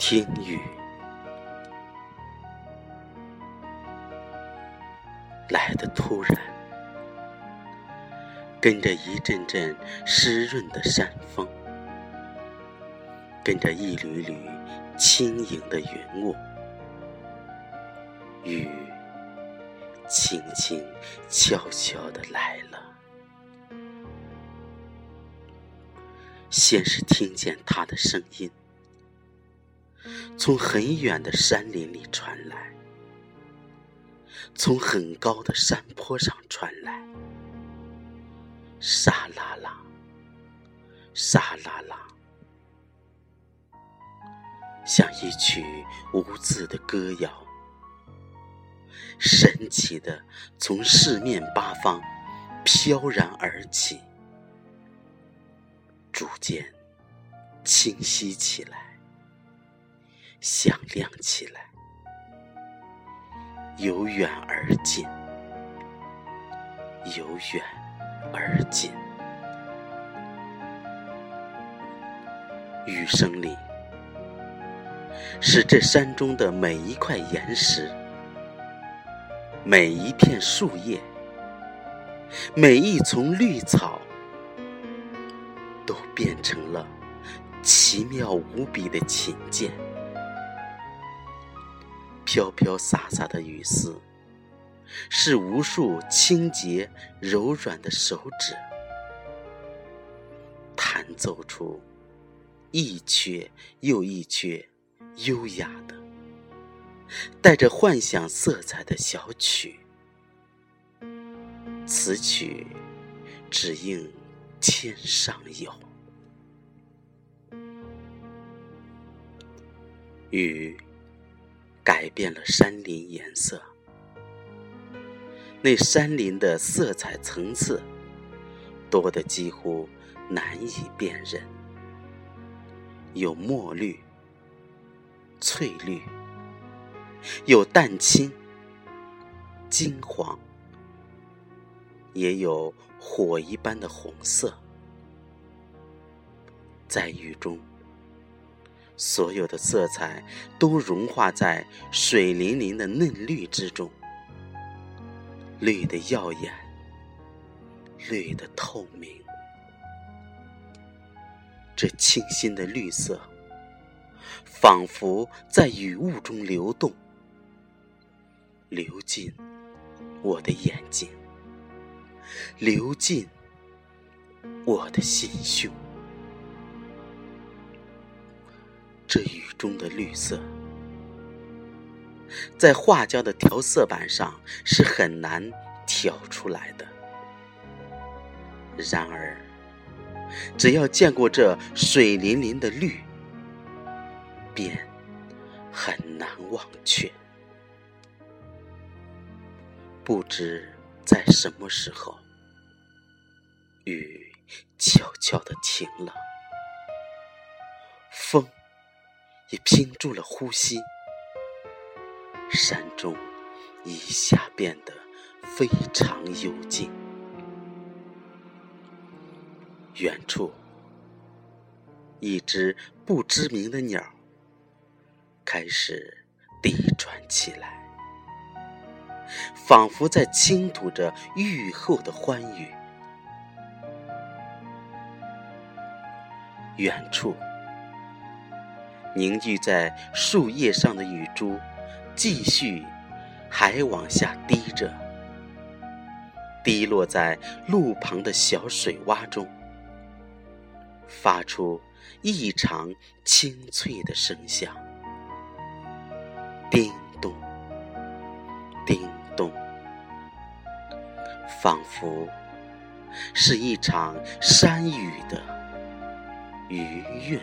听雨来的突然，跟着一阵阵湿润的山风，跟着一缕缕轻盈的云雾，雨轻轻悄悄的来了。先是听见他的声音。从很远的山林里传来，从很高的山坡上传来，沙啦啦，沙啦啦，像一曲无字的歌谣，神奇的从四面八方飘然而起，逐渐清晰起来。响亮起来，由远而近，由远而近。雨声里，是这山中的每一块岩石、每一片树叶、每一丛绿草，都变成了奇妙无比的琴键。飘飘洒洒的雨丝，是无数清洁柔软的手指弹奏出一阙又一阙优雅的、带着幻想色彩的小曲。此曲只应天上有。雨。改变了山林颜色，那山林的色彩层次多得几乎难以辨认，有墨绿、翠绿，有淡青、金黄，也有火一般的红色，在雨中。所有的色彩都融化在水灵灵的嫩绿之中，绿的耀眼，绿的透明。这清新的绿色，仿佛在雨雾中流动，流进我的眼睛，流进我的心胸。这雨中的绿色，在画家的调色板上是很难调出来的。然而，只要见过这水灵灵的绿，便很难忘却。不知在什么时候，雨悄悄的停了，也屏住了呼吸，山中一下变得非常幽静。远处，一只不知名的鸟开始低喘起来，仿佛在倾吐着雨后的欢愉。远处。凝聚在树叶上的雨珠，继续还往下滴着，滴落在路旁的小水洼中，发出异常清脆的声响，叮咚，叮咚，仿佛是一场山雨的余韵。